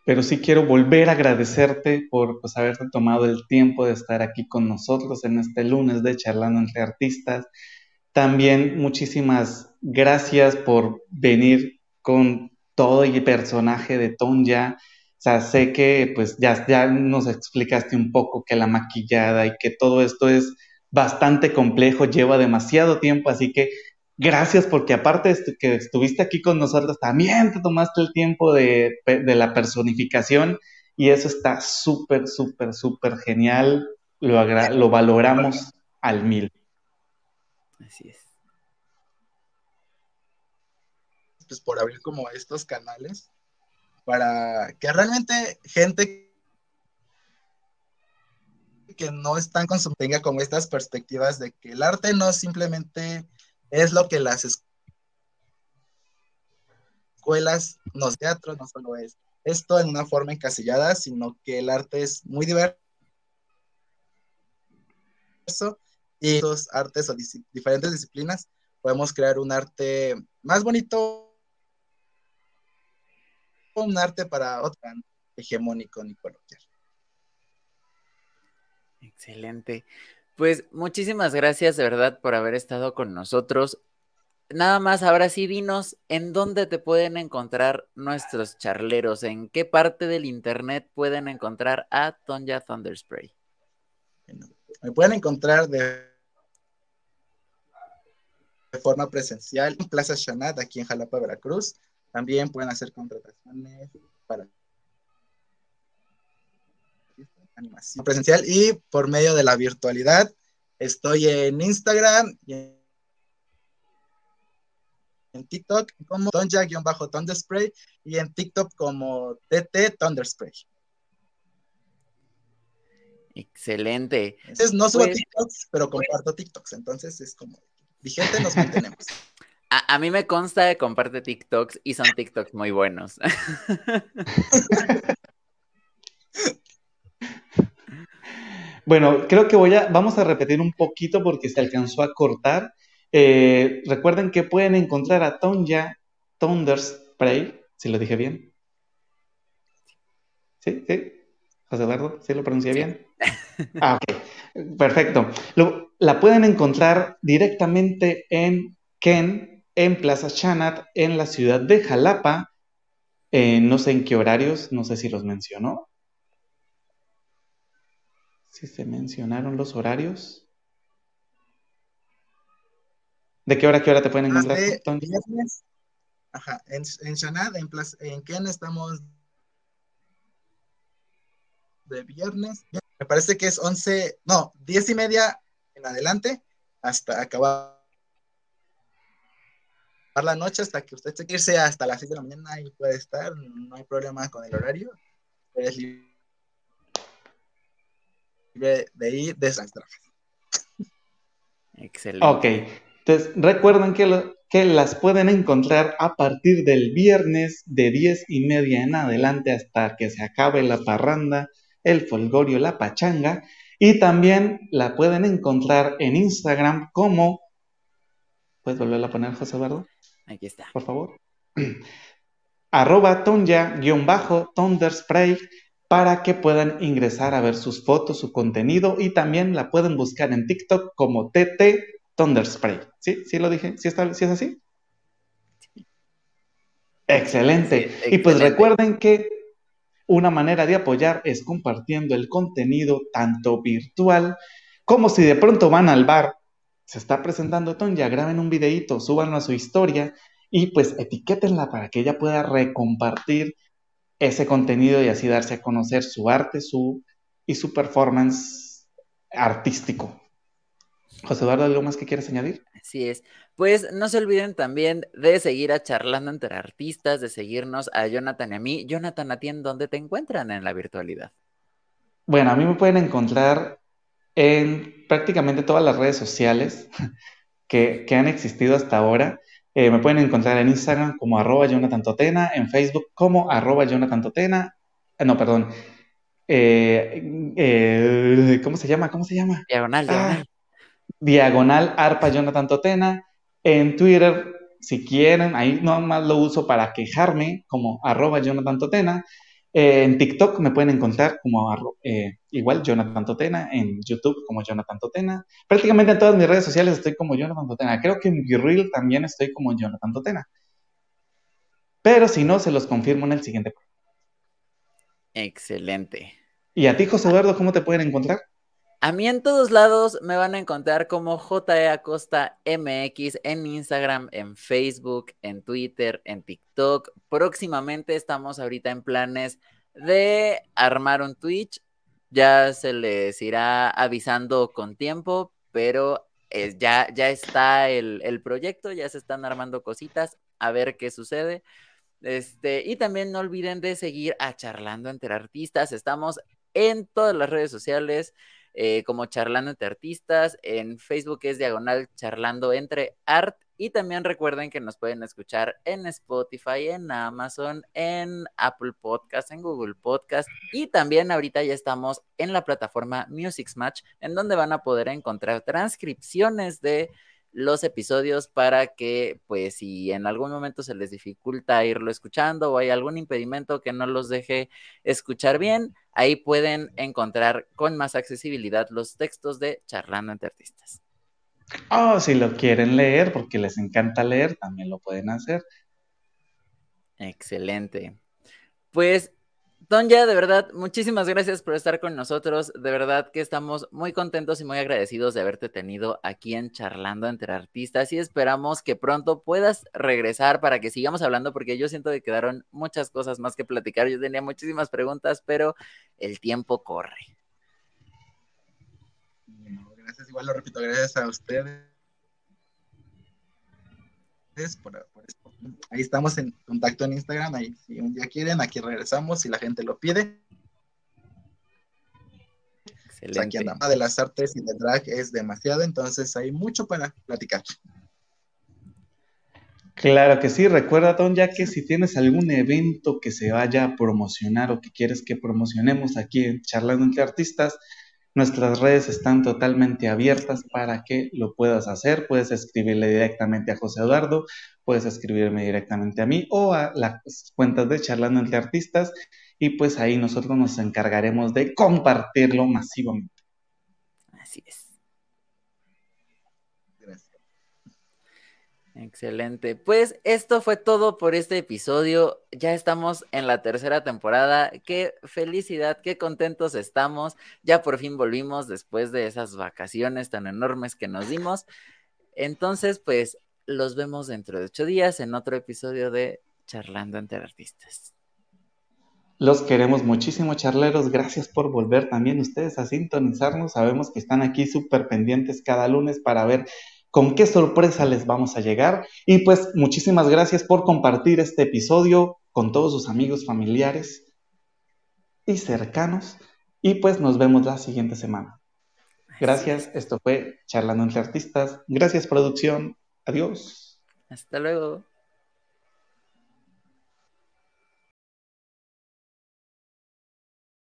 pero sí quiero volver a agradecerte por pues, haberte tomado el tiempo de estar aquí con nosotros en este lunes de Charlando entre Artistas. También muchísimas gracias por venir con todo el personaje de Tonya. O sea, sé que pues ya, ya nos explicaste un poco que la maquillada y que todo esto es bastante complejo, lleva demasiado tiempo, así que gracias porque aparte de que estuviste aquí con nosotros, también te tomaste el tiempo de, de la personificación y eso está súper, súper, súper genial. Lo, lo valoramos al mil. Así es. Pues por abrir como estos canales para que realmente gente que no están con tenga como estas perspectivas de que el arte no simplemente es lo que las escuelas, los teatros no solo es esto en una forma encasillada, sino que el arte es muy diverso y los artes o diferentes disciplinas podemos crear un arte más bonito, un arte para otra hegemónico ni coloquial. Excelente. Pues muchísimas gracias de verdad por haber estado con nosotros. Nada más, ahora sí, dinos en dónde te pueden encontrar nuestros charleros, en qué parte del internet pueden encontrar a Tonja Thunderspray. Me pueden encontrar de, forma presencial en Plaza Chanat, aquí en Jalapa, Veracruz. También pueden hacer contrataciones para animación presencial y por medio de la virtualidad. Estoy en Instagram y en TikTok como Tonja-Thunderspray y en TikTok como TT Thunderspray. Excelente. Entonces, no subo pues TikToks, pero comparto TikToks, entonces es como vigente nos mantenemos. <laughs> A, a, mí me consta que comparte TikToks y son TikToks muy buenos. <laughs> Bueno, creo que voy a, vamos a repetir un poquito porque se alcanzó a cortar. Eh, recuerden que pueden encontrar a Tonja Thunderspray, si lo dije bien. ¿Sí? ¿Sí? José Eduardo, ¿sí lo pronuncié bien? Ah, ok. Perfecto. la pueden encontrar directamente en Ken, en Plaza Chanat, en la ciudad de Jalapa. Eh, no sé en qué horarios, no sé si los mencionó. Si se mencionaron los horarios. ¿De qué hora a qué hora te pueden encontrar? ajá, en, en Shanad, en, en Ken estamos de viernes. Me parece que es 11, no, 10 y media en adelante hasta acabar la noche hasta que usted se irse hasta las 6 de la mañana y puede estar, no hay problema con el horario. Es libre de ir de Excelente. Ok, entonces recuerden que, que las pueden encontrar a partir del viernes de 10 y media en adelante hasta que se acabe la parranda, el folgorio, la pachanga. Y también la pueden encontrar en Instagram como... ¿Puedes volverla a poner, José Eduardo? Aquí está. Por favor. <clears throat> Arroba Tonja-Thunderspray para que puedan ingresar a ver sus fotos, su contenido y también la pueden buscar en TikTok como TT Thunderspray. ¿Sí? ¿Sí lo dije? ¿Sí, está, ¿sí es así? Excelente. Y pues recuerden que una manera de apoyar es compartiendo el contenido tanto virtual como si de pronto van al bar, se está presentando Tonya, graben un videito, súbanlo a su historia y pues etiquétenla para que ella pueda recompartir ese contenido y así darse a conocer su arte su, y su performance artístico. José Eduardo, ¿algo más que quieras añadir? Así es. Pues no se olviden también de seguir a Charlando entre Artistas, de seguirnos a Jonathan y a mí. Jonathan, ¿a ti en dónde te encuentran en la virtualidad? Bueno, a mí me pueden encontrar en prácticamente todas las redes sociales <laughs> que, que han existido hasta ahora. Eh, me pueden encontrar en Instagram como arroba Jonathan Totena, en Facebook como arroba Jonathan Totena, eh, no, perdón, eh, ¿cómo se llama? ¿Cómo se llama? Diagonal, diagonal. Ah, diagonal arpa Jonathan Totena, en Twitter, si quieren, ahí nomás lo uso para quejarme como arroba Jonathan Totena, en TikTok me pueden encontrar como eh, igual Jonathan Totena, en YouTube como Jonathan Totena. Prácticamente en todas mis redes sociales estoy como Jonathan Totena. Creo que en Virreel también estoy como Jonathan Totena. Pero si no, se los confirmo en el siguiente. Excelente. ¿Y a ti, José Eduardo, cómo te pueden encontrar? A mí en todos lados me van a encontrar como JE Acosta MX en Instagram, en Facebook, en Twitter, en TikTok. Próximamente estamos ahorita en planes de armar un Twitch. Ya se les irá avisando con tiempo, pero eh, ya, ya está el, el proyecto, ya se están armando cositas, a ver qué sucede. Este, y también no olviden de seguir a Charlando entre Artistas. Estamos en todas las redes sociales. Eh, como Charlando entre Artistas, en Facebook es diagonal Charlando entre Art y también recuerden que nos pueden escuchar en Spotify, en Amazon, en Apple Podcast, en Google Podcast y también ahorita ya estamos en la plataforma Music Match en donde van a poder encontrar transcripciones de los episodios para que, pues, si en algún momento se les dificulta irlo escuchando o hay algún impedimento que no los deje escuchar bien, ahí pueden encontrar con más accesibilidad los textos de Charlando entre Artistas. Oh, si lo quieren leer, porque les encanta leer, también lo pueden hacer. Excelente. Pues Tonya, de verdad, muchísimas gracias por estar con nosotros. De verdad que estamos muy contentos y muy agradecidos de haberte tenido aquí en Charlando entre Artistas y esperamos que pronto puedas regresar para que sigamos hablando porque yo siento que quedaron muchas cosas más que platicar. Yo tenía muchísimas preguntas, pero el tiempo corre. gracias, igual lo repito, gracias a ustedes por, Ahí estamos en contacto en Instagram. Ahí, si un día quieren, aquí regresamos si la gente lo pide. Excelente. Aquí andamos. De las artes y de drag es demasiado, entonces hay mucho para platicar. Claro que sí, recuerda, Don, ya que si tienes algún evento que se vaya a promocionar o que quieres que promocionemos aquí en Charlando entre Artistas, Nuestras redes están totalmente abiertas para que lo puedas hacer. Puedes escribirle directamente a José Eduardo, puedes escribirme directamente a mí o a las cuentas de Charlando entre Artistas y pues ahí nosotros nos encargaremos de compartirlo masivamente. Así es. Excelente. Pues esto fue todo por este episodio. Ya estamos en la tercera temporada. Qué felicidad, qué contentos estamos. Ya por fin volvimos después de esas vacaciones tan enormes que nos dimos. Entonces, pues los vemos dentro de ocho días en otro episodio de Charlando entre Artistas. Los queremos muchísimo, charleros. Gracias por volver también ustedes a sintonizarnos. Sabemos que están aquí súper pendientes cada lunes para ver con qué sorpresa les vamos a llegar. Y pues muchísimas gracias por compartir este episodio con todos sus amigos, familiares y cercanos. Y pues nos vemos la siguiente semana. Gracias, esto fue Charlando entre Artistas. Gracias producción. Adiós. Hasta luego.